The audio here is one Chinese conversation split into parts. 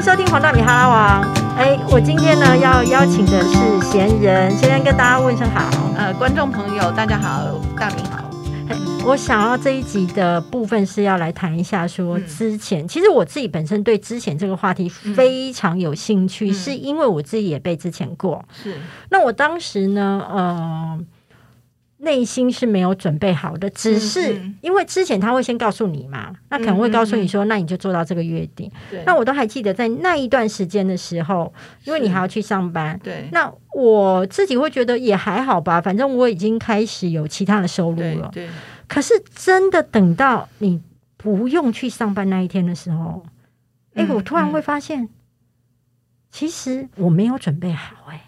迎收听黄大米哈拉王。哎，我今天呢要邀请的是闲人，闲人跟大家问声好。呃，观众朋友大家好，大米好。我想要这一集的部分是要来谈一下，说之前，其实我自己本身对之前这个话题非常有兴趣，是因为我自己也被之前过。是，那我当时呢，呃。内心是没有准备好的，只是因为之前他会先告诉你嘛，那可能会告诉你说，那你就做到这个约定。那我都还记得在那一段时间的时候，因为你还要去上班。对，那我自己会觉得也还好吧，反正我已经开始有其他的收入了。对，可是真的等到你不用去上班那一天的时候，哎，我突然会发现，其实我没有准备好。哎，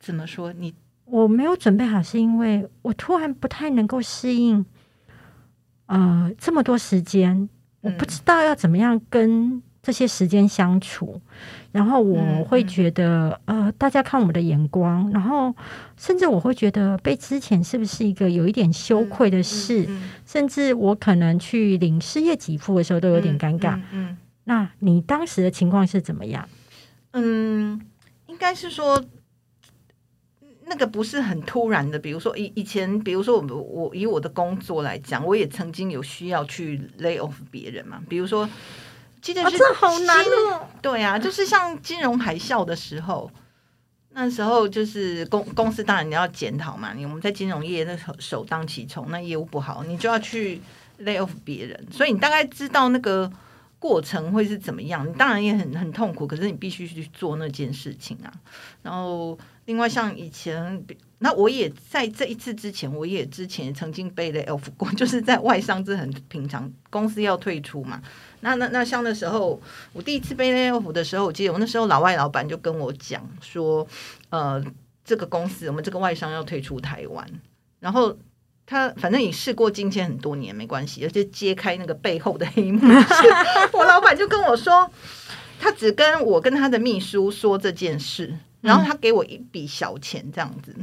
怎么说你？我没有准备好，是因为我突然不太能够适应，呃，这么多时间，我不知道要怎么样跟这些时间相处，然后我会觉得，呃，大家看我们的眼光，然后甚至我会觉得被之前是不是一个有一点羞愧的事，甚至我可能去领失业给付的时候都有点尴尬。嗯，那你当时的情况是怎么样？嗯，应该是说。那个不是很突然的，比如说以以前，比如说我我以我的工作来讲，我也曾经有需要去 lay off 别人嘛。比如说，记得是好难哦。对啊，就是像金融海啸的时候，那时候就是公公司当然你要检讨嘛。你我们在金融业那首首当其冲，那业务不好，你就要去 lay off 别人，所以你大概知道那个过程会是怎么样。你当然也很很痛苦，可是你必须去做那件事情啊，然后。另外，像以前，那我也在这一次之前，我也之前曾经被 lay off 过，就是在外商，这很平常，公司要退出嘛。那那那像那时候，我第一次被 lay off 的时候，我记得我那时候老外老板就跟我讲说，呃，这个公司我们这个外商要退出台湾，然后他反正也试过金钱很多年没关系，而且揭开那个背后的黑幕。我老板就跟我说，他只跟我跟他的秘书说这件事。然后他给我一笔小钱这样子，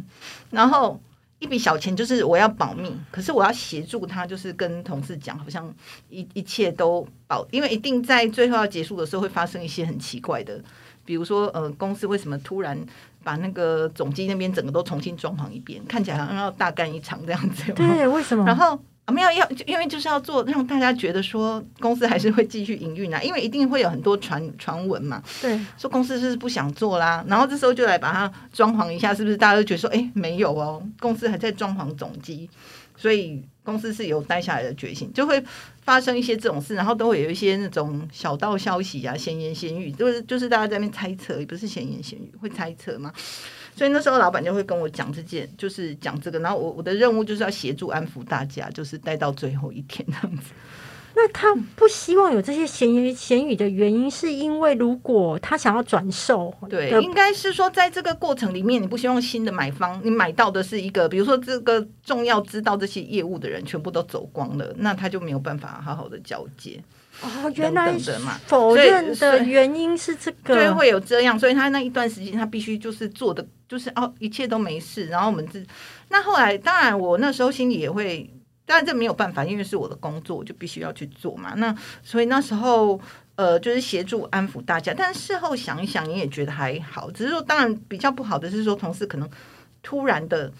然后一笔小钱就是我要保密，可是我要协助他，就是跟同事讲，好像一一切都保，因为一定在最后要结束的时候会发生一些很奇怪的，比如说呃，公司为什么突然把那个总机那边整个都重新装潢一遍，看起来好像要大干一场这样子。对，为什么？然后。我们要要，因为就是要做让大家觉得说公司还是会继续营运啊，因为一定会有很多传传闻嘛。对，说公司是不想做啦，然后这时候就来把它装潢一下，是不是？大家都觉得说，哎，没有哦，公司还在装潢总机，所以公司是有待下来的决心，就会发生一些这种事，然后都会有一些那种小道消息啊，闲言闲语，就是就是大家在那边猜测，也不是闲言闲语，会猜测吗？所以那时候老板就会跟我讲这件，就是讲这个，然后我我的任务就是要协助安抚大家，就是待到最后一天这样子。那他不希望有这些闲言闲语的原因，是因为如果他想要转售，对，应该是说在这个过程里面，你不希望新的买方，你买到的是一个，比如说这个重要知道这些业务的人全部都走光了，那他就没有办法好好的交接。哦，原来否认的原因是这个，对，会有这样，所以他那一段时间他必须就是做的，就是哦，一切都没事。然后我们这，那后来当然我那时候心里也会，当然这没有办法，因为是我的工作，我就必须要去做嘛。那所以那时候呃，就是协助安抚大家，但事后想一想，你也觉得还好。只是说，当然比较不好的是说，同事可能突然的。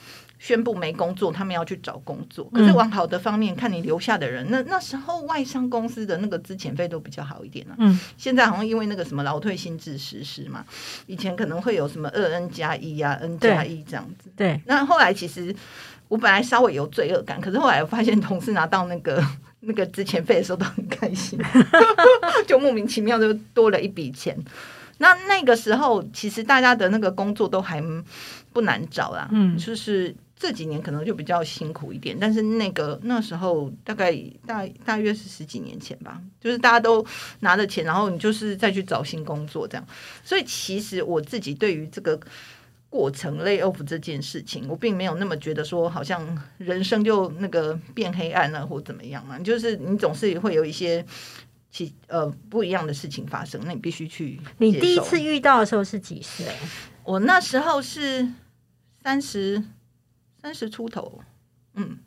宣布没工作，他们要去找工作。可是往好的方面看，你留下的人，那那时候外商公司的那个资遣费都比较好一点呢。嗯，现在好像因为那个什么劳退新制实施嘛，以前可能会有什么二 N 加一呀，N 加一这样子。对，那后来其实我本来稍微有罪恶感，可是后来我发现同事拿到那个 那个资遣费的时候都很开心，就莫名其妙就多了一笔钱。那那个时候其实大家的那个工作都还不难找啦，嗯，就是。这几年可能就比较辛苦一点，但是那个那时候大概大大约是十几年前吧，就是大家都拿着钱，然后你就是再去找新工作这样。所以其实我自己对于这个过程 lay off 这件事情，我并没有那么觉得说好像人生就那个变黑暗了或怎么样嘛。就是你总是会有一些其呃不一样的事情发生，那你必须去。你第一次遇到的时候是几岁？我那时候是三十。三十出头，嗯，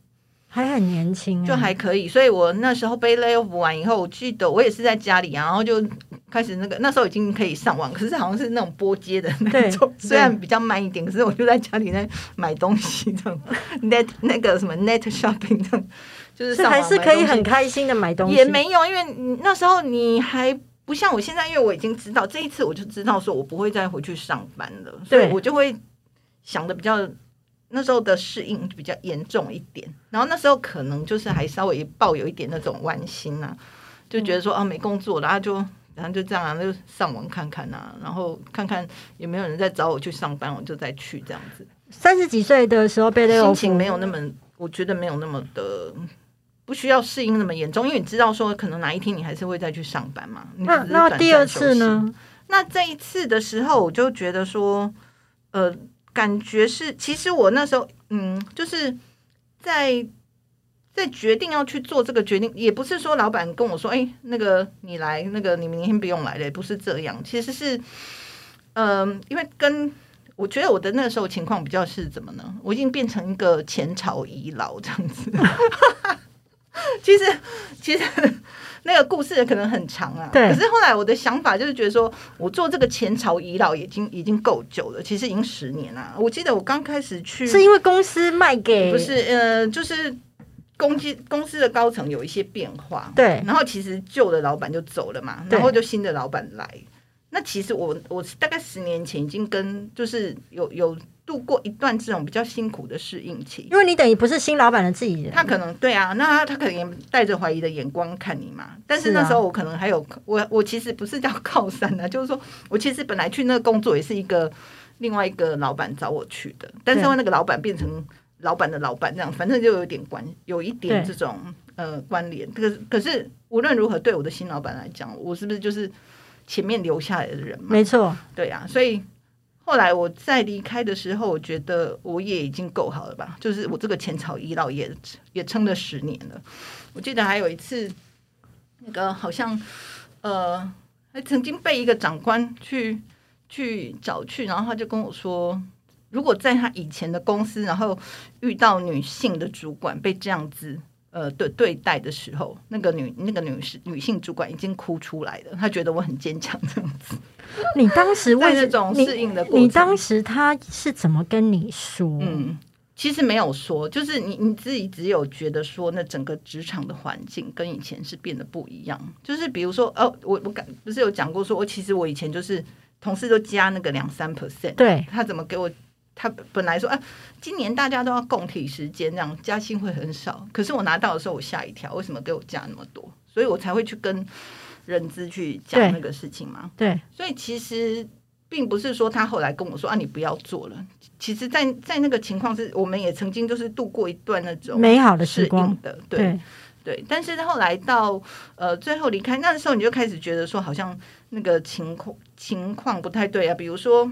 还很年轻，就还可以。所以我那时候被 lay off 完以后，我记得我也是在家里，然后就开始那个那时候已经可以上网，可是好像是那种拨接的那对 种，虽然比较慢一点，可是我就在家里在买东西这样，net 那个什么 net shopping 这样，就是还是可以很开心的买东西，也没有，因为那时候你还不像我现在，因为我已经知道这一次我就知道说我不会再回去上班了，所以我就会想的比较那时候的适应比较严重一点，然后那时候可能就是还稍微抱有一点那种玩心啊，就觉得说啊没工作，然后就然后就这样啊，就上网看看啊，然后看看有没有人在找我去上班，我就再去这样子。三十几岁的时候被勒心情没有那么，我觉得没有那么的，不需要适应那么严重，因为你知道说可能哪一天你还是会再去上班嘛。那那第二？次呢？那这一次的时候，我就觉得说，呃，感觉是，其实我那时候，嗯，就是在在决定要去做这个决定，也不是说老板跟我说，哎、那个你来，那个你明天不用来了，不是这样，其实是，嗯、因为跟我觉得我的那时候情况比较是怎么呢？我已经变成一个前朝遗老这样子。其实，其实那个故事可能很长啊。对可是后来我的想法就是觉得说，我做这个前朝遗老已经已经够久了，其实已经十年了。我记得我刚开始去是因为公司卖给不是呃，就是公司公司的高层有一些变化，对然后其实旧的老板就走了嘛，然后就新的老板来。那其实我我大概十年前已经跟就是有有度过一段这种比较辛苦的适应期。因为你等于不是新老板的自己人，他可能对啊，那他他可能也带着怀疑的眼光看你嘛。但是那时候我可能还有我我其实不是叫 靠山啊，就是说我其实本来去那个工作也是一个另外一个老板找我去的，但是因为那个老板变成老板的老板这样，反正就有点关有一点对这种呃关联。可是可是无论如何，对我的新老板来讲，我是不是就是前面留下来的人嘛？没错，对啊，所以后来我在离开的时候，我觉得我也已经够好了吧？就是我这个前朝遗老也也撑了十年了。我记得还有一次，那个好像呃，还曾经被一个长官去去找去，然后他就跟我说，如果在他以前的公司，然后遇到女性的主管被这样子。呃，对对待的时候，那个女那个女士女性主管已经哭出来了，她觉得我很坚强这样子。你当时为在那种适应的过程你当时他是怎么跟你说？嗯，其实没有说，就是你你自己只有觉得说，那整个职场的环境跟以前是变得不一样。就是比如说，哦，我我感不是有讲过说，我其实我以前就是同事都加那个两三 percent，对他怎么给我？他本来说啊，今年大家都要共体时间，这样加薪会很少。可是我拿到的时候，我吓一跳，为什么给我加那么多？所以我才会去跟人资去讲那个事情嘛。对所以其实并不是说他后来跟我说啊，你不要做了。其实在，在那个情况是，我们也曾经就是度过一段那种美好的适时光应，的，对对对。但是后来到呃最后离开那时候，你就开始觉得说，好像那个情况情况不太对啊。比如说，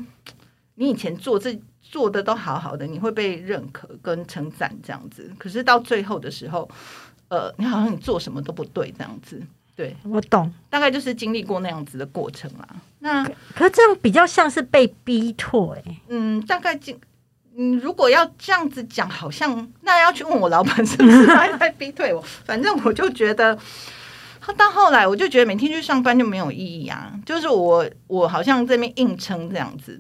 你以前做这做的都好好的，你会被认可跟称赞这样子，可是到最后的时候，呃，你好像你做什么都不对这样子。对，我懂。大概就是经历过那样子的过程啦。那可是这样比较像是被逼退、嗯，大概经，嗯，如果要这样子讲，好像那要去问我老板是不是他在逼退我。反正我就觉得，到后来我就觉得每天去上班就没有意义啊。就是我我好像这边硬撑这样子，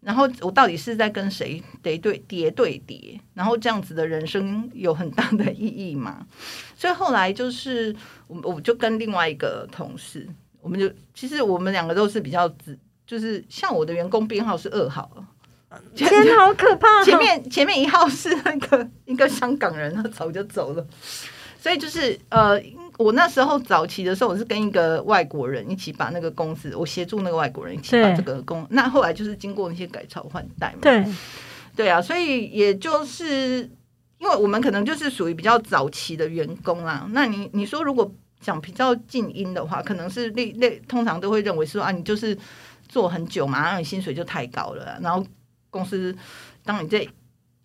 然后我到底是在跟谁叠对叠对叠，然后这样子的人生有很大的意义吗？所以后来就是我我就跟另外一个同事，我们就其实我们两个都是比较直，就是像我的员工编号是二号。天哪，好可怕！前面前面一号是那个一个香港人，他早就走了，所以就是呃，我那时候早期的时候，我是跟一个外国人一起把那个公司，我协助那个外国人一起把这个公，那后来就是经过那些改朝换代嘛，对。对啊，所以也就是因为我们可能就是属于比较早期的员工啦，那你你说如果讲比较静音的话，可能是那那通常都会认为说啊，你就是做很久嘛，然后你薪水就太高了啊，然后公司当你在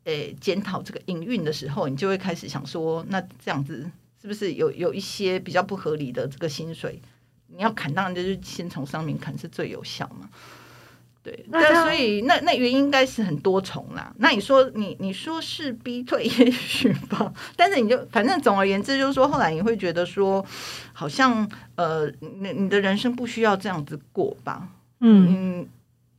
诶检讨这个营运的时候，你就会开始想说，那这样子是不是有有一些比较不合理的这个薪水？你要砍，当然就是先从上面砍是最有效嘛。对，那所以那那原因应该是很多重啦。那你说你你说是逼退，也许吧。但是你就反正总而言之，就是说后来你会觉得说，好像呃，你你的人生不需要这样子过吧？嗯，嗯，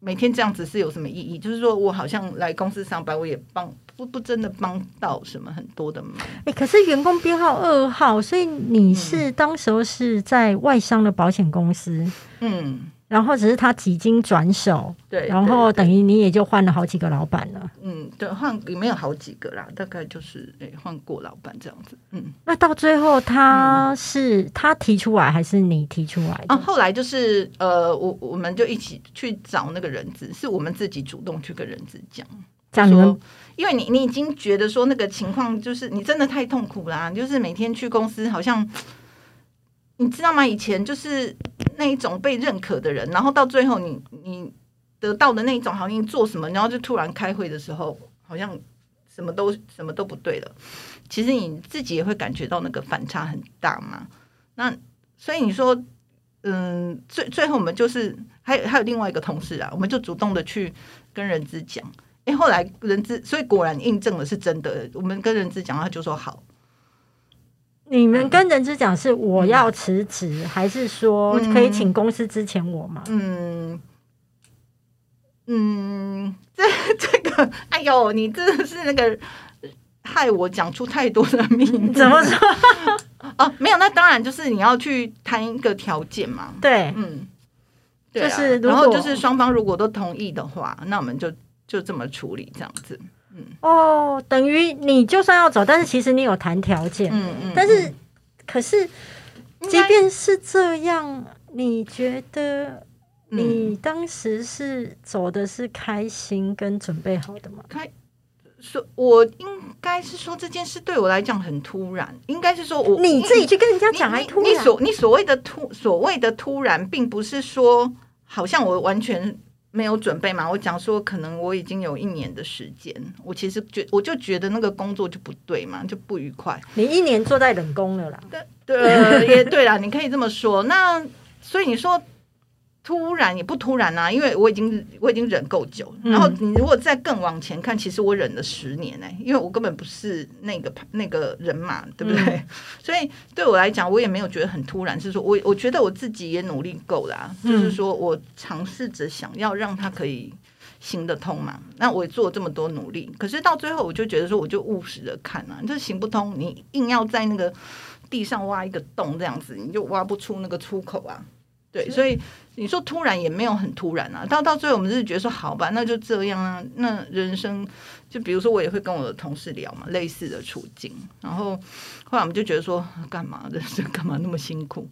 每天这样子是有什么意义？就是说我好像来公司上班，我也帮不不真的帮到什么很多的忙。哎、可是员工编号二号，所以你嗯是、当时候是在外商的保险公司，嗯，然后只是他几经转手，对。然后等于你也就换了好几个老板了。嗯，对，换也没有好几个啦，大概就是诶换过老板这样子。嗯。那到最后他是、他提出来还是你提出来的？啊，后来就是呃，我我们就一起去找那个人资，是我们自己主动去跟人资讲，这样你们说，因为你你已经觉得说那个情况就是你真的太痛苦啦，就是每天去公司好像。你知道吗？以前就是那一种被认可的人，然后到最后你你得到的那一种，好像你做什么，然后就突然开会的时候，好像什么都什么都不对了。其实你自己也会感觉到那个反差很大嘛。那所以你说，嗯，最最后我们就是还有还有另外一个同事啊，我们就主动的去跟人资讲，哎，后来人资，所以果然印证了是真的。我们跟人资讲，他就说好，你们跟人资讲是我要辞职，还是说嗯可以请公司支遣我吗？嗯嗯，这 这个，哎呦，你真的是那个害我讲出太多的秘密，怎么说？哦，没有，那当然就是你要去谈一个条件嘛，对，嗯，对啊。就是如然后果就是双方如果都同意的话，那我们就就这么处理这样子，哦，等于你就算要走，但是其实你有谈条件，嗯嗯，但是可是即便是这样，你觉得嗯。你当时是走的是开心跟准备好的吗？开说，我应该是说这件事对我来讲很突然，应该是说我你自己去跟人家讲，还你你突然所你所谓的突所谓的突然，并不是说好像我完全没有准备嘛。我讲说，可能我已经有一年的时间，我其实觉我就觉得那个工作就不对嘛，就不愉快。你一年坐在冷宫了啦。对，呃也对啦，你可以这么说。那所以你说突然也不突然啊，因为我已经我已经忍够久。嗯然后你如果再更往前看，其实我忍了十年呢、因为我根本不是那个那个人嘛，对不对？嗯 所以对我来讲，我也没有觉得很突然，是说我我觉得我自己也努力够啦，嗯就是说我尝试着想要让它可以。行得通嘛？那我也做这么多努力，可是到最后我就觉得说，我就务实的看啊，这行不通，你硬要在那个地上挖一个洞这样子，你就挖不出那个出口啊。对，所以你说突然也没有很突然啊。到到最后，我们是觉得说，好吧，那就这样啊。那人生就比如说，我也会跟我的同事聊嘛，类似的处境。然后后来我们就觉得说，干嘛人生 干嘛那么辛苦？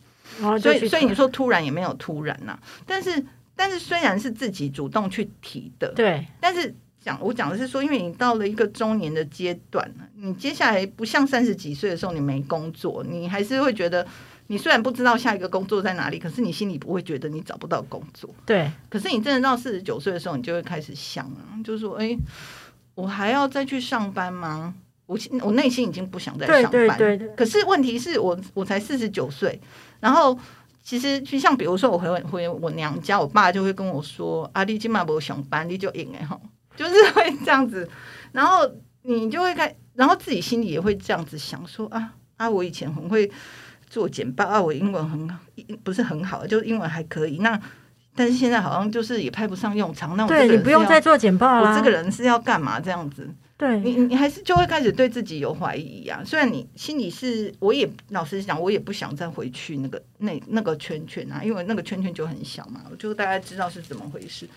所以所以你说突然也没有突然呐、但是但是虽然是自己主动去提的，对，但是讲我讲的是说，因为你到了一个中年的阶段了，你接下来不像三十几岁的时候你没工作，你还是会觉得，你虽然不知道下一个工作在哪里，可是你心里不会觉得你找不到工作。对，可是你真的到四十九岁的时候，你就会开始想啊，就是说，哎、我还要再去上班吗？我心我内心已经不想再上班。对对对可是问题是我我才四十九岁，然后其实就像比如说我回回我娘家，我爸就会跟我说：“啊，你今晚不上班，你就赢哎哈。”就是会这样子，然后你就会开，然后自己心里也会这样子想说：“啊啊，我以前很会做简报啊，我英文很不是很好，就是英文还可以。那但是现在好像就是也派不上用场。那我这对你不用再做简报了。我这个人是要干嘛这样子？对，你你还是就会开始对自己有怀疑啊。虽然你心里是，我也老实讲，我也不想再回去那个那那个圈圈啊，因为那个圈圈就很小嘛，我就大概知道是怎么回事。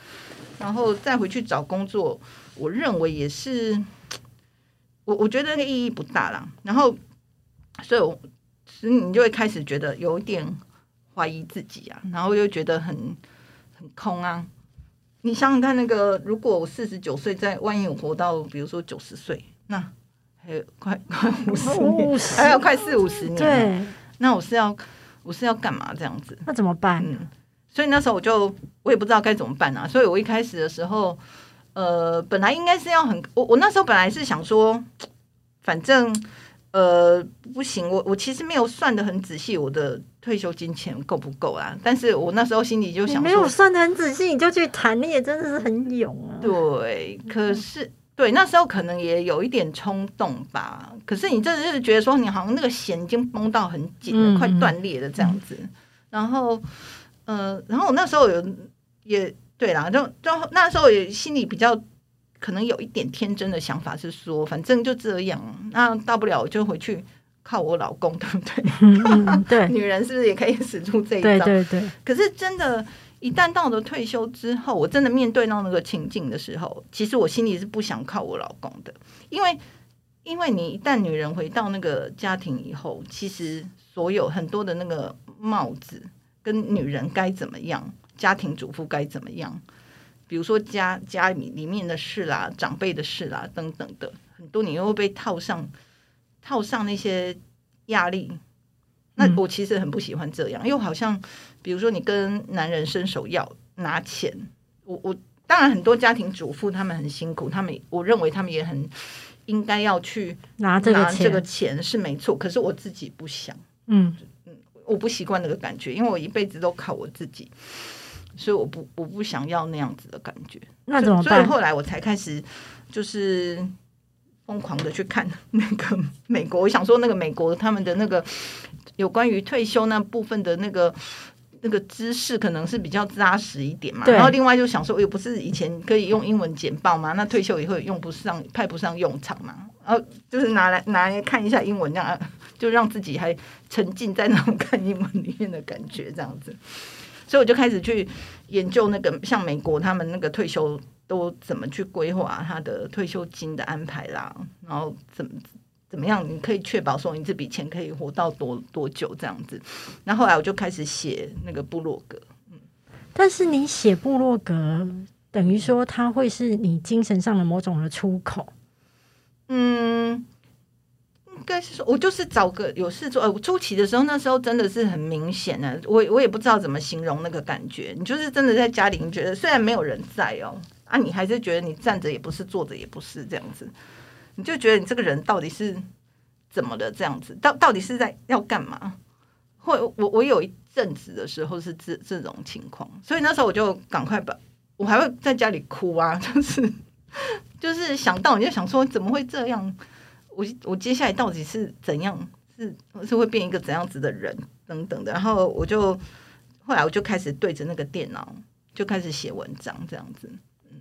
然后再回去找工作，我认为也是，我我觉得那个意义不大啦。然后，所以我，所以你就会开始觉得有一点怀疑自己啊，然后又觉得很很空啊。你想想看，那个如果我四十九岁，在万一我活到比如说九十岁，那还有快快五十年，五还有快四五十年，，对，那我是要我是要干嘛这样子？那怎么办？嗯，所以那时候我就我也不知道该怎么办啊。所以我一开始的时候，呃，本来应该是要很我我那时候本来是想说，反正呃，不行，我我其实没有算的很仔细，我的退休金钱够不够啊？但是我那时候心里就想，没有算的很仔细，你就去谈，你也真的是很勇啊。对，可是对那时候可能也有一点冲动吧。可是你真的是觉得说，你好像那个弦已经绷到很紧了，快断裂了这样子。然后，呃，然后我那时候有也对啦，就就那时候也心里比较。可能有一点天真的想法是说，反正就这样，那大不了我就回去靠我老公，对不对？对，女人是不是也可以使出这一招？对对对。可是真的，一旦到了退休之后，我真的面对到那个情境的时候，其实我心里是不想靠我老公的，因为因为你一旦女人回到那个家庭以后，其实所有很多的那个帽子跟女人该怎么样，家庭主妇该怎么样。比如说家家里里面的事啦，长辈的事啦，等等的很多，你又会被套上套上那些压力。那我其实很不喜欢这样，因为好像比如说你跟男人伸手要拿钱，我我当然很多家庭主妇他们很辛苦，他们我认为他们也很应该要去拿这个这个钱是没错，可是我自己不想，嗯。嗯，我不习惯那个感觉，因为我一辈子都靠我自己。所以我不我不想要那样子的感觉，那怎么办？所以后来我才开始就是疯狂的去看 那个美国。我想说，那个美国他们的那个有关于退休那部分的那个那个知识，可能是比较扎实一点嘛。然后另外就想说，又不是以前可以用英文简报嘛？那退休以后用不上，派不上用场嘛？然后就是拿来拿来看一下英文，这样就让自己还沉浸在那种看英文里面的感觉，这样子。所以我就开始去研究那个像美国他们那个退休都怎么去规划他的退休金的安排啦，然后怎么怎么样你可以确保说你这笔钱可以活到多多久这样子。那后来我就开始写那个部落格，嗯，但是你写部落格等于说它会是你精神上的某种的出口，嗯。应该是说，我就是找个有事做。呃，初期的时候，那时候真的是很明显的，我我也不知道怎么形容那个感觉。你就是真的在家里，你觉得虽然没有人在哦，啊，你还是觉得你站着也不是，坐着也不是这样子，你就觉得你这个人到底是怎么的这样子？到到底是在要干嘛？或我我有一阵子的时候是这这种情况，所以那时候我就赶快把，我还会在家里哭啊，就是就是想到你就想说怎么会这样？我我接下来到底是怎样？是是会变一个怎样子的人等等的。然后我就后来我就开始对着那个电脑就开始写文章，这样子。嗯，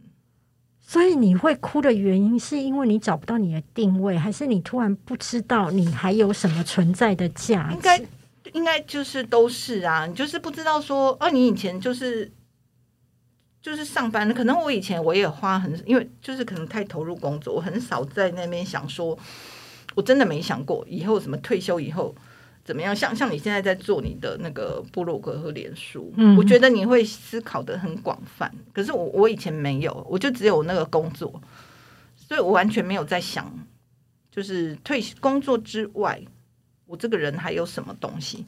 所以你会哭的原因是因为你找不到你的定位，还是你突然不知道你还有什么存在的价值？应该应该就是都是啊，你就是不知道说，哦，你以前就是。就是上班，可能我以前我也花很，因为就是可能太投入工作，我很少在那边想说，我真的没想过以后什么退休以后怎么样。像像你现在在做你的那个部落格和脸书，我觉得你会思考的很广泛。可是我我以前没有，我就只有那个工作，所以我完全没有在想，就是退工作之外，我这个人还有什么东西。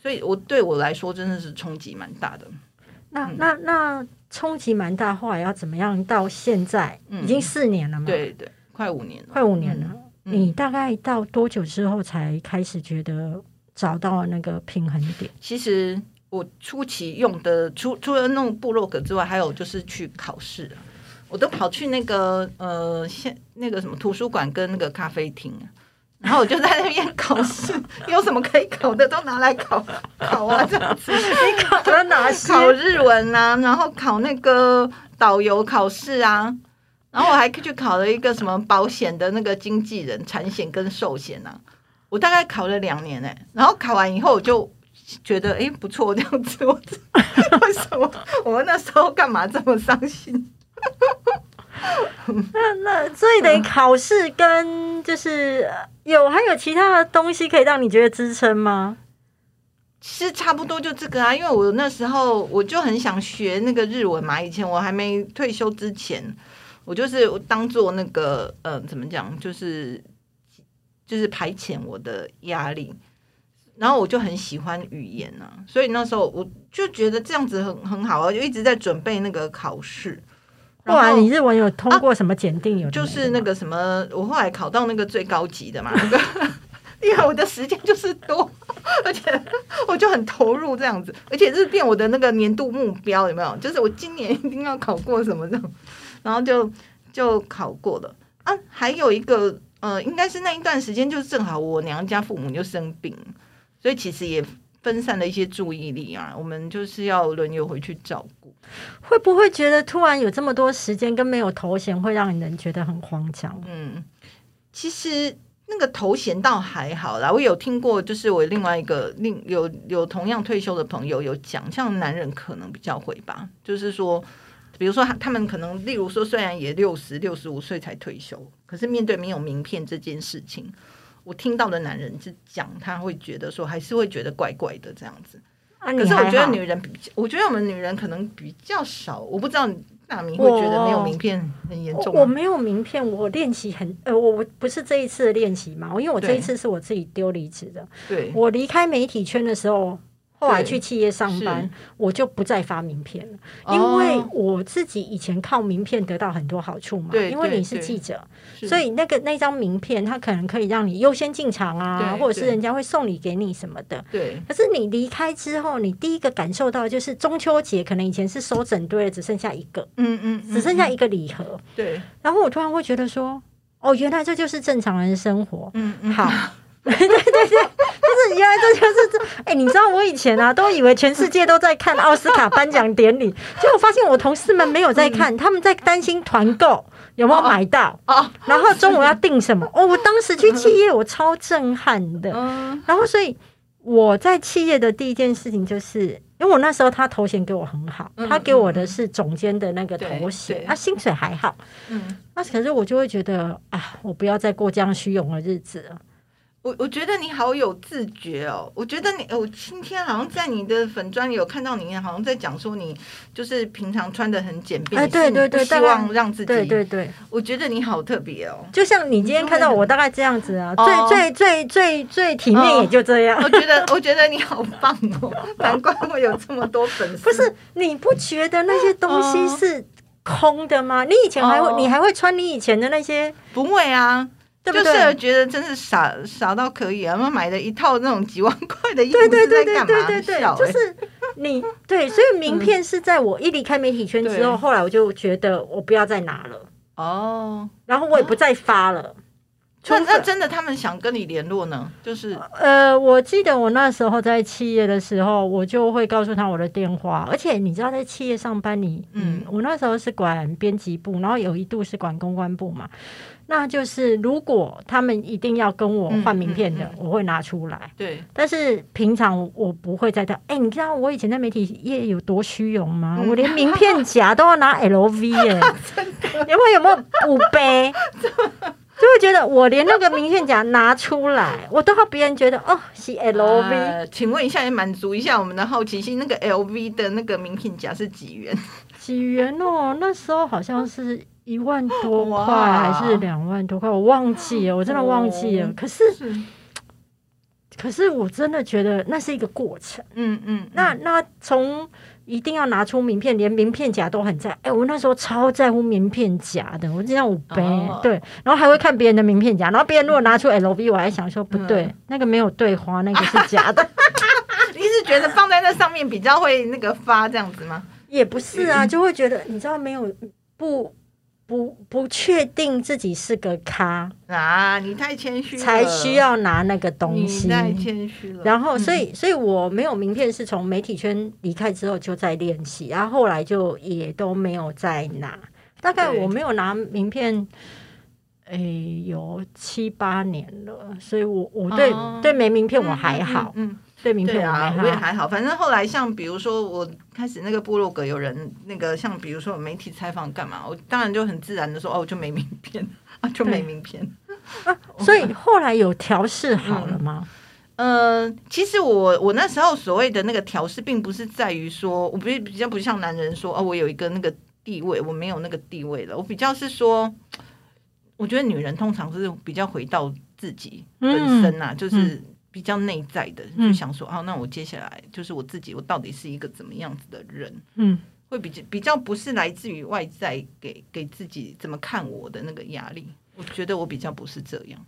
所以我对我来说真的是冲击蛮大的。那那那。冲击蛮大，后来要怎么样？到现在已经四年了嘛？对对，快五年了，快五年了。你大概到多久之后才开始觉得找到那个平衡点？其实我初期用的，除除了弄部落格之外，还有就是去考试，我都跑去那个呃，现那个什么图书馆跟那个咖啡厅。然后我就在那边考试，有什么可以考的都拿来考考啊，这样子。你考了哪些？考日文啊，然后考那个导游考试啊，然后我还去考了一个什么保险的那个经纪人，产险跟寿险啊。我大概考了两年哎，然后考完以后我就觉得哎不错这样子。我 为什么我那时候干嘛这么伤心？那那所以等于考试跟就是有还有其他的东西可以让你觉得支撑吗？是差不多就这个啊，因为我那时候我就很想学那个日文嘛。以前我还没退休之前，我就是当做那个呃怎么讲，就是就是排遣我的压力。然后我就很喜欢语言啊，所以那时候我就觉得这样子很很好啊，就一直在准备那个考试。后来你日文有通过什么检定？有就是那个什么，我后来考到那个最高级的嘛，那个 因为我的时间就是多，而且我就很投入这样子，而且这是变我的那个年度目标，有没有？就是我今年一定要考过什么这种，然后就就考过了啊。还有一个呃，应该是那一段时间，就是正好我娘家父母就生病，所以其实也分散了一些注意力啊。我们就是要轮流回去照顾。会不会觉得突然有这么多时间跟没有头衔，会让人觉得很慌张？嗯，其实那个头衔倒还好啦。我有听过，就是我另外一个另有有同样退休的朋友有讲，像男人可能比较会吧，就是说，比如说他他们可能，例如说，虽然也六十六十五岁才退休，可是面对没有名片这件事情，我听到的男人是讲，他会觉得说，还是会觉得怪怪的这样子。啊，可是我觉得女人比较，我觉得我们女人可能比较少，我不知道大明会觉得没有名片很严重我？我没有名片，我练习很呃，我我不是这一次的练习嘛，因为我这一次是我自己丢离职的。对，我离开媒体圈的时候，后来去企业上班，我就不再发名片了，哦因为我自己以前靠名片得到很多好处嘛，因为你是记者，所以那个那张名片它可能可以让你优先进场啊，或者是人家会送礼给你什么的。对。可是你离开之后，你第一个感受到就是中秋节，可能以前是收整堆了，只剩下一个，嗯嗯，嗯嗯。只剩下一个礼盒，对，然后我突然会觉得说，哦，原来这就是正常人的生活。嗯嗯，好，对对对，就是原来这就是这。哎、你知道我以前啊，都以为全世界都在看奥斯卡颁奖典礼，结果发现我同事们没有在看，他们在担心团购有没有买到，哦，然后中午要订什么。哦，我当时去企业，我超震撼的。嗯然后，所以我在企业的第一件事情就是，因为我那时候他头衔给我很好，嗯他给我的是总监的那个头衔，他啊，薪水还好。嗯，那可是我就会觉得啊，我不要再过这样虚荣的日子了。我我觉得你好有自觉哦，我觉得你，我今天好像在你的粉砖里有看到你，好像在讲说你就是平常穿的很简便，哎对对对希望让自己，对对对，我觉得你好特别哦。就像你今天看到我大概这样子啊，哦最最最最最体面也就这样。我觉得，我觉得你好棒哦，难怪会有这么多粉丝。不是，你不觉得那些东西是空的吗？你以前还会，哦你还会穿你以前的那些，不会啊，对不就是？觉得真是傻傻到可以啊！他买了一套那种几万块的衣服对对是对对在干嘛？对对就是你对，所以名片是在我一离开媒体圈之对后，后来我就觉得我不要再拿了，哦。然后我也不再发了。那那真的，他们想跟你联络呢，就是呃，我记得我那时候在企业的时候，我就会告诉他我的电话，而且你知道，在企业上班你，嗯。嗯，我那时候是管编辑部，然后有一度是管公关部嘛，那就是如果他们一定要跟我换名片的，嗯嗯。我会拿出来。对，但是平常我不会在这。哎、你知道我以前在媒体业有多虚荣吗？嗯。我连名片夹都要拿 LV 耶、有没有有没有五杯？就会觉得我连那个名片夹拿出来，我都怕别人觉得哦是 LV，、呃请问一下，也满足一下我们的好奇心，那个 LV 的那个名片夹是几元？几元哦？那时候好像是一万多块哇还是两万多块，我忘记了，我真的忘记了。哦可是可是我真的觉得那是一个过程。嗯嗯，那那从一定要拿出名片，连名片夹都很在。哎、我那时候超在乎名片夹的，我经常五杯、哦对，然后还会看别人的名片夹，然后别人如果拿出 LV，我还想说不对，嗯那个没有对花，那个是假的，你是觉得放在那上面比较会那个发这样子吗？也不是啊，就会觉得你知道没有不。不不确定自己是个咖，啊，你太谦虚了，才需要拿那个东你西。太谦虚了。然后，所嗯。以，所以我没有名片，是从媒体圈离开之后就在练习，然后后来就也都没有再拿。大概我没有拿名片，诶、有七八年了，所以我我对、哦。对没名片我还嗯好，嗯，嗯对啊，片我还好。我也还好。反正后来像比如说我开始那个部落格有人那个像比如说有媒体采访干嘛，我当然就很自然的说哦，我就没名片 啊，就没名片。所以后来有调试好了吗？呃，其实我我那时候所谓的那个调试，并不是在于说，我不是比较不像男人说哦，我有一个那个地位，我没有那个地位了。我比较是说，我觉得女人通常是比较回到自己本身呐、就是比较内在的，嗯就想说，哦，那我接下来就是我自己，我到底是一个怎么样子的人？嗯，会比较比较不是来自于外在给给自己怎么看我的那个压力。我觉得我比较不是这样。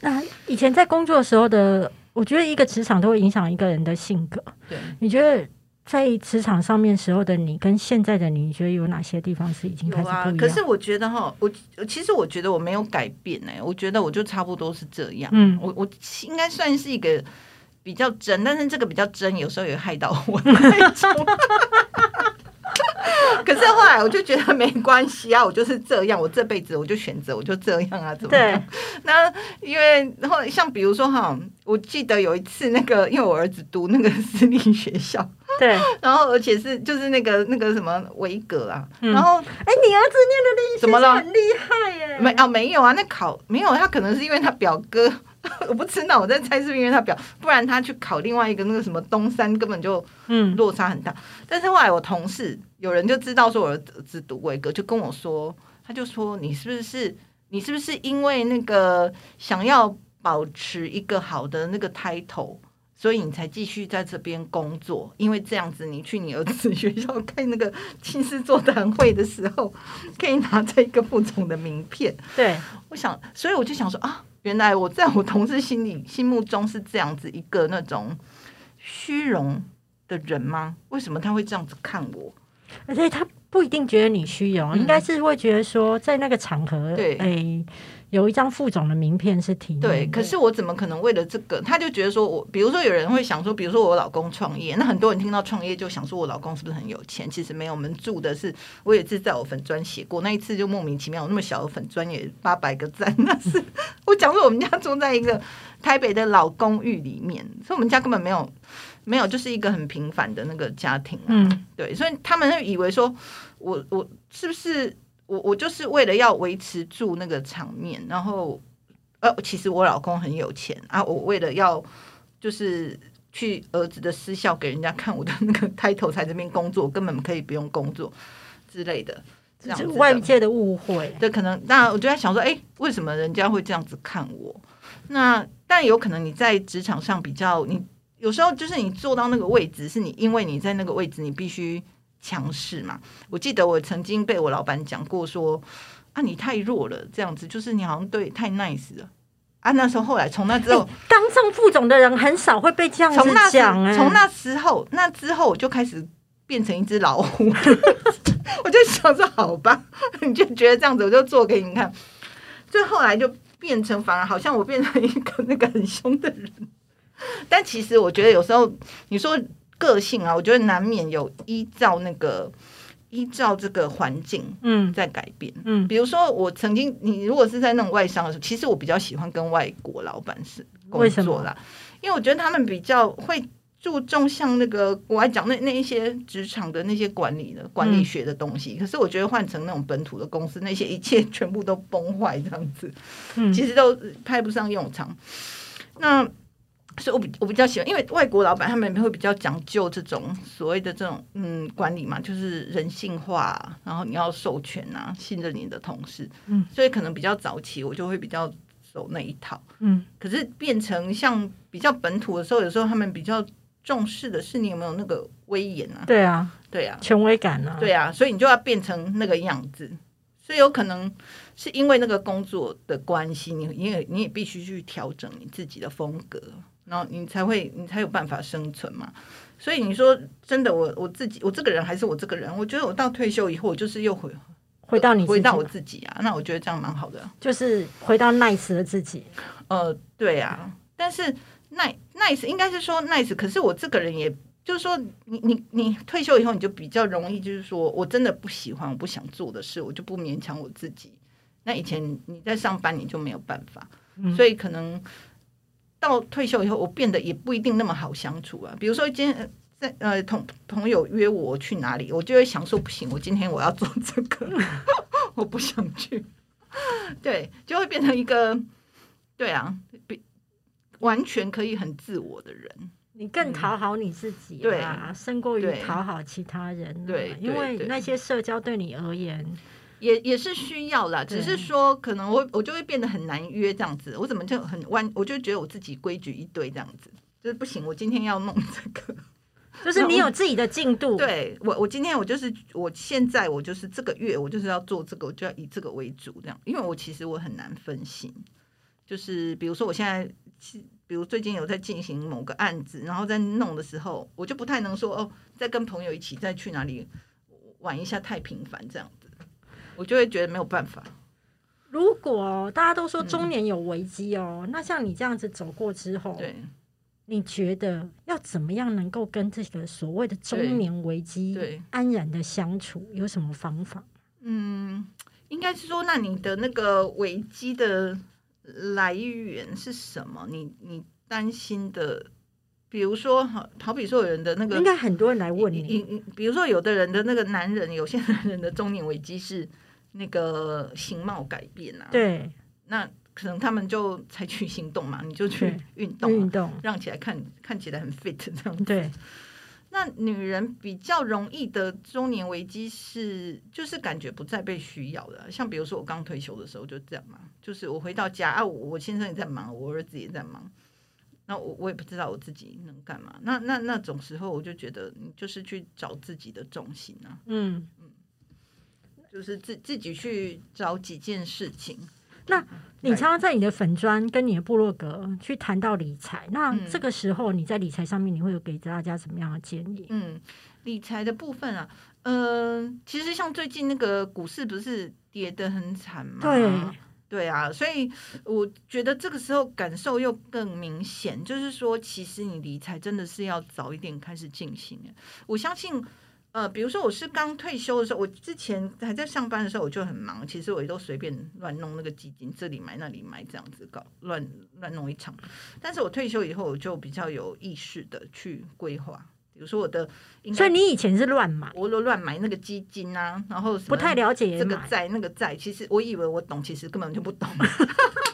那以前在工作的时候的，我觉得一个职场都会影响一个人的性格。对，你觉得在职场上面时候的你，跟现在的你，你觉得有哪些地方是已经开始不一样？。可是我觉得哈，我其实我觉得我没有改变哎、我觉得我就差不多是这样。嗯我我应该算是一个比较真，但是这个比较真，有时候也害到我那种。可是后来我就觉得没关系啊，我就是这样，我这辈子我就选择我就这样啊，怎么样？那因为后像比如说哈，我记得有一次那个，因为我儿子读那个私立学校，对，然后而且是就是那个那个什么维格啊，嗯然后哎，你儿子念的那一怎么了很厉害耶！没啊没有啊，那考没有，他可能是因为他表哥，我不知道，我在猜是不是因为他表，不然他去考另外一个那个什么东山根本就嗯，落差很大。但是后来我同事有人就知道说我儿子读维格，就跟我说，他就说你是不是你是不是因为那个想要保持一个好的那个 title，所以你才继续在这边工作？因为这样子，你去你儿子学校开那个亲师座谈会的时候，可以拿这一个副总的名片。对，我想，所以我就想说啊，原来我在我同事心里心目中是这样子一个那种虚荣的人吗？为什么他会这样子看我？而且他不一定觉得你虚荣，嗯应该是会觉得说，在那个场合，对哎，有一张副总的名片是体面对，可是我怎么可能为了这个？他就觉得说我，比如说有人会想说，比如说我老公创业，那很多人听到创业就想说我老公是不是很有钱？其实没有，我们住的是，我也是在我粉砖写过，那一次就莫名其妙，我那么小的粉砖也八百个赞，那是我讲说我们家住在一个台北的老公寓里面，所以我们家根本没有没有，就是一个很平凡的那个家庭啊。嗯，对，所以他们会以为说我我是不是我我就是为了要维持住那个场面，然后呃，其实我老公很有钱啊，我为了要就是去儿子的私校给人家看我的那个 title 才这边工作，根本可以不用工作之类的，这样是子的外界的误会。对，可能那我就在想说，哎、为什么人家会这样子看我？那但有可能你在职场上比较，你有时候就是你坐到那个位置，是你因为你在那个位置，你必须强势嘛。我记得我曾经被我老板讲过说，啊，你太弱了，这样子就是你好像对太 nice 了。啊，那时候后来从那之后，当上副总的人很少会被这样子讲，哎，从那时候那之后，我就开始变成一只老虎。我就想说，好吧，你就觉得这样子，我就做给你看。所以后来就变成，反而好像我变成一个那个很凶的人。但其实我觉得有时候你说个性啊，我觉得难免有依照那个依照这个环境嗯在改变。嗯比如说，我曾经，你如果是在那种外商的时候，其实我比较喜欢跟外国老板是工作啦，因为我觉得他们比较会注重像那个国外讲那那一些职场的那些管理的管理学的东西。可是我觉得换成那种本土的公司，那些一切全部都崩坏这样子，嗯，其实都派不上用场。那所以我比我比较喜欢，因为外国老板他们会比较讲究这种所谓的这种嗯管理嘛，就是人性化，然后你要授权啊，信任你的同事，嗯，所以可能比较早期我就会比较走那一套。嗯。可是变成像比较本土的时候，有时候他们比较重视的是你有没有那个威严啊，对啊，对啊，权威感啊，对啊，所以你就要变成那个样子。所以有可能是因为那个工作的关系，你你也你也必须去调整你自己的风格，然后你才会你才有办法生存嘛。所以你说真的，我我自己我这个人还是我这个人，我觉得我到退休以后，我就是又回回到你回到我自己啊。那我觉得这样蛮好的。就是回到 nice 的自己，呃，对啊，但是 nice nice 应该是说 nice，可是我这个人也就是说，你你你退休以后，你就比较容易，就是说我真的不喜欢我不想做的事，我就不勉强我自己。那以前你在上班，你就没有办法，嗯所以可能到退休以后，我变得也不一定那么好相处啊。比如说今天。呃在呃，同朋友约我去哪里，我就会想说不行，我今天我要做这个，我不想去。对，就会变成一个，对啊，比完全可以很自我的人。你更讨好你自己对啊，胜过于讨好其他人啊，对因为那些社交对你而言，也也是需要啦，只是说可能我我就会变得很难约这样子，我怎么就很弯，我就觉得我自己规矩一堆这样子，就是不行，我今天要弄这个。就是你有自己的进度，，对我，我今天我就是我现在我就是这个月我就是要做这个，我就要以这个为主这样，因为我其实我很难分心，就是比如说我现在，比如最近有在进行某个案子，然后在弄的时候，我就不太能说哦，再跟朋友一起再去哪里玩一下，太频繁这样子，我就会觉得没有办法。如果大家都说中年有危机哦，那像你这样子走过之后，对，你觉得要怎么样能够跟这个所谓的中年危机对安然的相处？有什么方法？嗯，应该是说，那你的那个危机的来源是什么？你你担心的，比如说，好好比说有人的那个，应该很多人来问你，你你比如说有的人的那个男人，有些男人的中年危机是那个形貌改变啊，，对那可能他们就采取行动嘛，你就去对运动、啊，运动，让起来看看起来很 fit 这样子。对那女人比较容易的中年危机是，就是感觉不再被需要了。像比如说我刚退休的时候就这样嘛，就是我回到家啊，我我先生也在忙，我儿子也在忙，那我我也不知道我自己能干嘛。那那那种时候，我就觉得你就是去找自己的重心啊，嗯。就是自自己去找几件事情。那你常常在你的粉砖跟你的部落格去谈到理财，那嗯这个时候你在理财上面，你会有给大家什么样的建议？嗯，理财的部分啊，呃，其实像最近那个股市不是跌得很惨吗？对，对啊，所以我觉得这个时候感受又更明显，就是说，其实你理财真的是要早一点开始进行。我相信，呃，比如说我是刚退休的时候，我之前还在上班的时候，我就很忙，其实我也都随便乱弄那个基金，这里买那里买，这样子搞乱乱弄一场。但是我退休以后，我就比较有意识的去规划，比如说我的，所以你以前是乱买，我都乱买那个基金啊，然后不太了解。这个债那个债，其实我以为我懂，其实根本就不懂。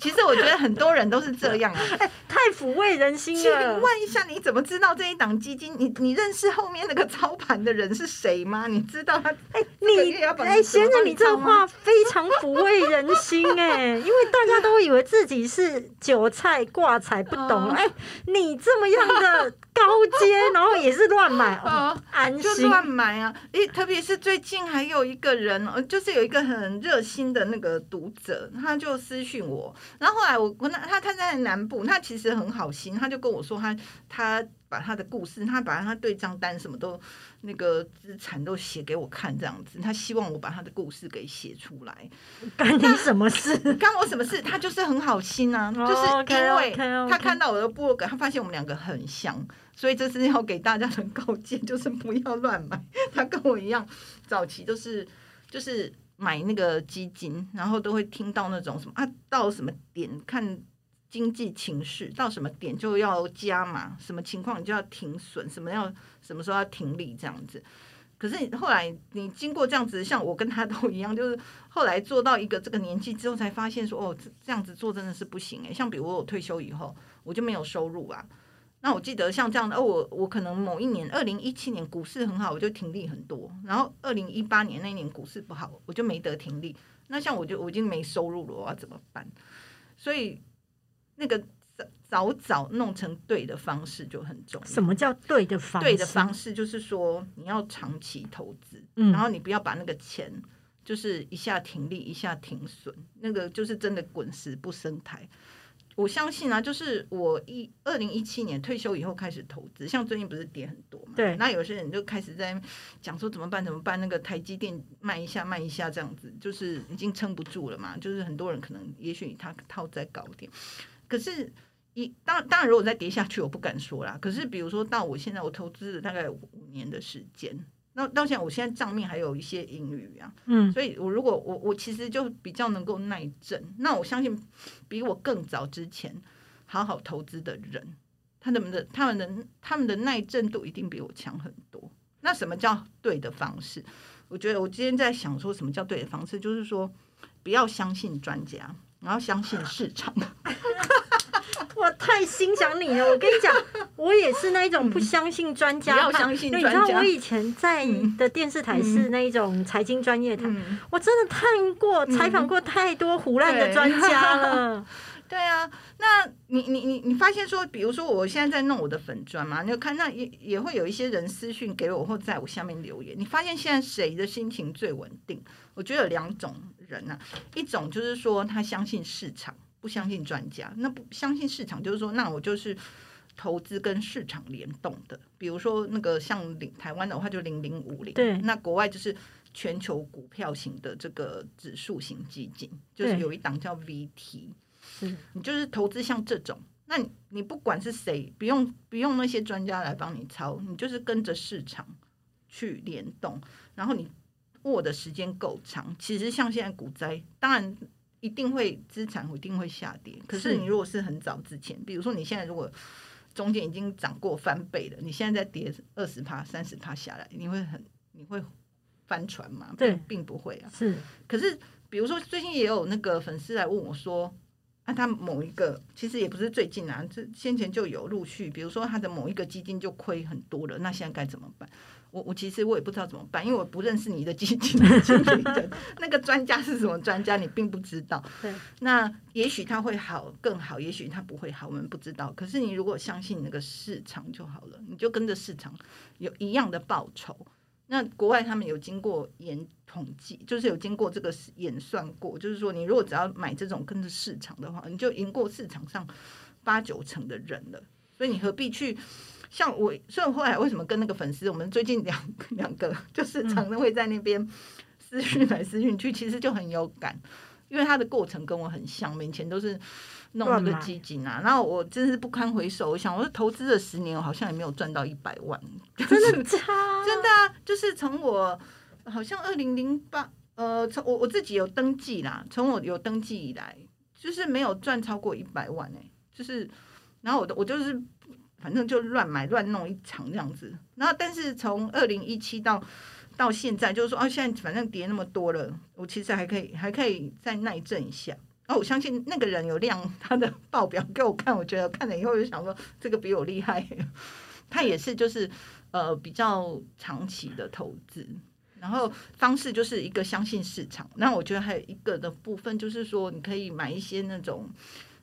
其实我觉得很多人都是这样啊。太抚慰人心请了。问一下，你怎么知道这一档基金？你你认识后面那个操盘的人是谁吗？你知道他？哎，你哎，先生，你这话非常抚慰人心哎，因为大家都以为自己是韭菜挂彩不懂，哦哎，你这么样的高阶，然后也是乱买，哦 心。就乱买啊！诶，特别是最近还有一个人，呃，就是有一个很热心的那个读者，他就私讯我，然后后来我我那他他在南部，他其实很好心，他就跟我说他他把他的故事，他把他对账单什么都那个资产都写给我看，这样子，他希望我把他的故事给写出来。干你什么事？干我什么事？他就是很好心啊，哦就是因为他看到我的部落格，他发现我们两个很像，所以这是要给大家的告诫，就是不要乱买。他跟我一样，早期都是就是买那个基金，然后都会听到那种什么啊，到什么点看经济情势，到什么点就要加码，什么情况你就要停损，什么要什么时候要停利这样子。可是后来你经过这样子，像我跟他都一样，就是后来做到一个这个年纪之后，才发现说哦，这这样子做真的是不行诶。像比如我退休以后，我就没有收入啊。那我记得像这样的，哦，我我可能某一年，二零一七年股市很好，我就停利很多。然后二零一八年那年股市不好，我就没得停利。那像我就我已经没收入了，我要怎么办？所以那个早早早弄成对的方式就很重要。什么叫对的方式？对的方式就是说，你要长期投资，嗯然后你不要把那个钱就是一下停利，一下停损，那个就是真的滚石不生苔。我相信啊，就是我一二零一七年退休以后开始投资，像最近不是跌很多嘛？对那有些人就开始在讲说怎么办怎么办，那个台积电卖一下卖一下这样子，就是已经撑不住了嘛。就是很多人可能也许他套在高点，可是一当当然如果再跌下去，我不敢说啦。可是比如说到我现在我投资了大概五年的时间，那到现在我现在账面还有一些盈余啊，嗯，所以我如果我我其实就比较能够耐震，那我相信比我更早之前好好投资的人，他们的他们的他们的耐震度一定比我强很多。那什么叫对的方式？我觉得我今天在想说什么叫对的方式，就是说不要相信专家，然后相信市场。我太欣赏你了！我跟你讲，我也是那一种不相信专家，不要相信对你知道我以前在的电视台是那一种财经专业台，嗯，我真的看过、采访过太多胡乱的专家了。对啊，那你你你你发现说，比如说我现在在弄我的粉砖嘛，你就看那也也会有一些人私讯给我，或在我下面留言。你发现现在谁的心情最稳定？我觉得有两种人啊，一种就是说他相信市场，不相信专家，那不相信市场，就是说，那我就是投资跟市场联动的。比如说那个像零台湾的话，就零零五零，对那国外就是全球股票型的这个指数型基金，就是有一档叫 VT，是你就是投资像这种。那你你不管是谁，不用不用那些专家来帮你操，你就是跟着市场去联动，然后你握的时间够长。其实像现在股灾，当然一定会资产一定会下跌，可是是你如果是很早之前，比如说你现在如果中间已经涨过翻倍了，你现在再跌二十趴、三十趴下来，你会很你会翻船吗？对并并不会啊。是可是比如说最近也有那个粉丝来问我说。啊，他某一个其实也不是最近啊，这先前就有陆续，比如说他的某一个基金就亏很多了，那现在该怎么办？我我其实我也不知道怎么办，因为我不认识你的基金的经理人，那个专家是什么专家，你并不知道。对，那也许他会好更好，也许他不会好，我们不知道。可是你如果相信那个市场就好了，你就跟着市场有一样的报酬。那国外他们有经过研统计，就是有经过这个演算过，就是说你如果只要买这种跟着市场的话，你就赢过市场上八九成的人了。所以你何必去像我？所以我后来为什么跟那个粉丝，我们最近两两个就是常常会在那边私讯来私讯去，其实就很有感，因为他的过程跟我很像，我们以前都是弄那个基金啊，然后我真是不堪回首，我想我投资了十年，我好像也没有赚到一百万，真的差，真的啊，就是从我好像二零零八，呃，从我我自己有登记啦，从我有登记以来，就是没有赚超过一百万哎、就是，然后我的我就是反正就乱买乱弄一场这样子，然后但是从二零一七到到现在，就是说啊，现在反正跌那么多了，我其实还可以还可以再耐震一下。然后我相信那个人有亮他的报表给我看，我觉得看了以后就想说，这个比我厉害。他也是就是呃比较长期的投资，然后方式就是一个相信市场。那我觉得还有一个的部分就是说，你可以买一些那种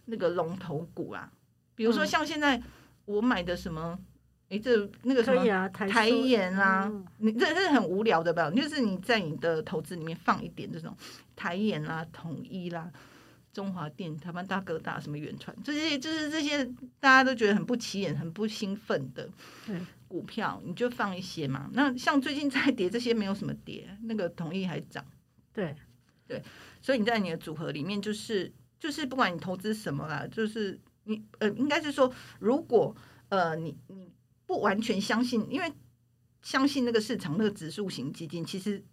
那个龙头股啊，比如说嗯像现在我买的什么，诶，这那个什么啊，台盐啊嗯，你这是很无聊的吧？就是你在你的投资里面放一点这种台盐啦、统一啦、中华电、台湾大哥大、什么远传，这些就是这些大家都觉得很不起眼、很不兴奋的股票，你就放一些嘛。那像最近在跌，这些没有什么跌，那个统一还涨，对。对所以你在你的组合里面，就是就是不管你投资什么啦，就是你呃，应该是说，如果呃你你不完全相信，因为相信那个市场那个指数型基金，其实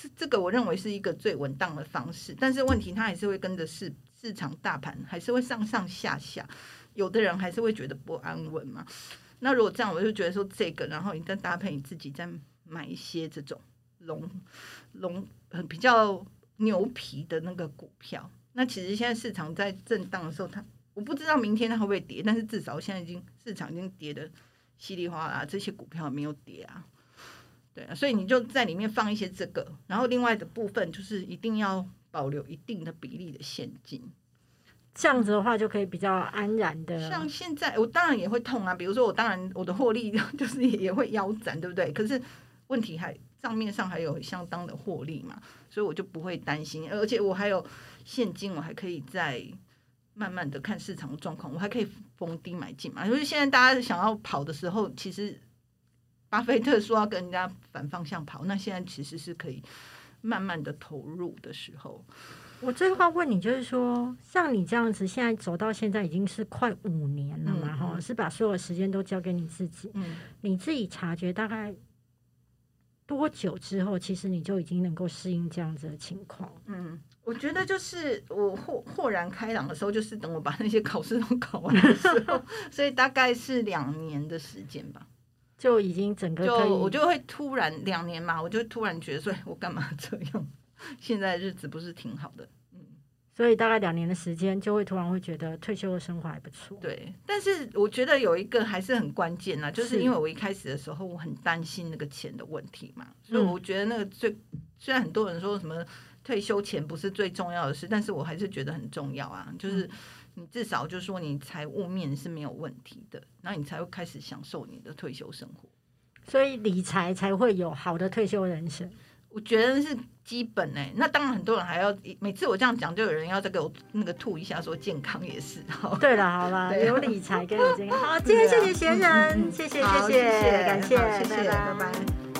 是这个我认为是一个最稳当的方式，但是问题它还是会跟着市市场大盘还是会上上下下，有的人还是会觉得不安稳嘛。那如果这样，我就觉得说这个，然后你再搭配你自己再买一些这种龙龙很比较牛皮的那个股票。那其实现在市场在震荡的时候，它我不知道明天它会不会跌，但是至少现在已经市场已经跌的稀里哗啦，这些股票没有跌啊。对啊，所以你就在里面放一些这个，然后另外的部分就是一定要保留一定的比例的现金。这样子的话就可以比较安然的，像现在，我当然也会痛啊。比如说，我当然我的获利 就是也会腰斩，对不对？可是问题还账面上还有相当的获利嘛，所以我就不会担心。而且我还有现金，我还可以再慢慢的看市场的状况，我还可以逢低买进嘛。就是现在大家想要跑的时候，其实巴菲特说要跟人家反方向跑，那现在其实是可以慢慢的投入的时候。我最后要问你，就是说，像你这样子，现在走到现在已经是快五年了嘛，哈、是把所有时间都交给你自己，嗯，你自己察觉大概多久之后，其实你就已经能够适应这样子的情况？嗯，我觉得就是我豁豁然开朗的时候，就是等我把那些考试都考完的时候，所以大概是两年的时间吧。就已经整个就，我就会突然两年嘛，我就突然觉得说，哎我干嘛这样？现在日子不是挺好的？所以大概两年的时间，就会突然会觉得退休的生活还不错。对，但是我觉得有一个还是很关键啦，就是是因为我一开始的时候我很担心那个钱的问题嘛，所以嗯我觉得那个最虽然很多人说什么退休前不是最重要的事，但是我还是觉得很重要啊，就是你至少就是说你财务面是没有问题的，然后你才会开始享受你的退休生活。所以理财才会有好的退休人生。我觉得是基本哎、那当然很多人还要每次我这样讲，就有人要再给我那个吐一下，说健康也是 哈。对了，好了，有理财跟有健康。好，今天谢谢贤人，谢谢好谢谢感谢，好谢谢，拜拜拜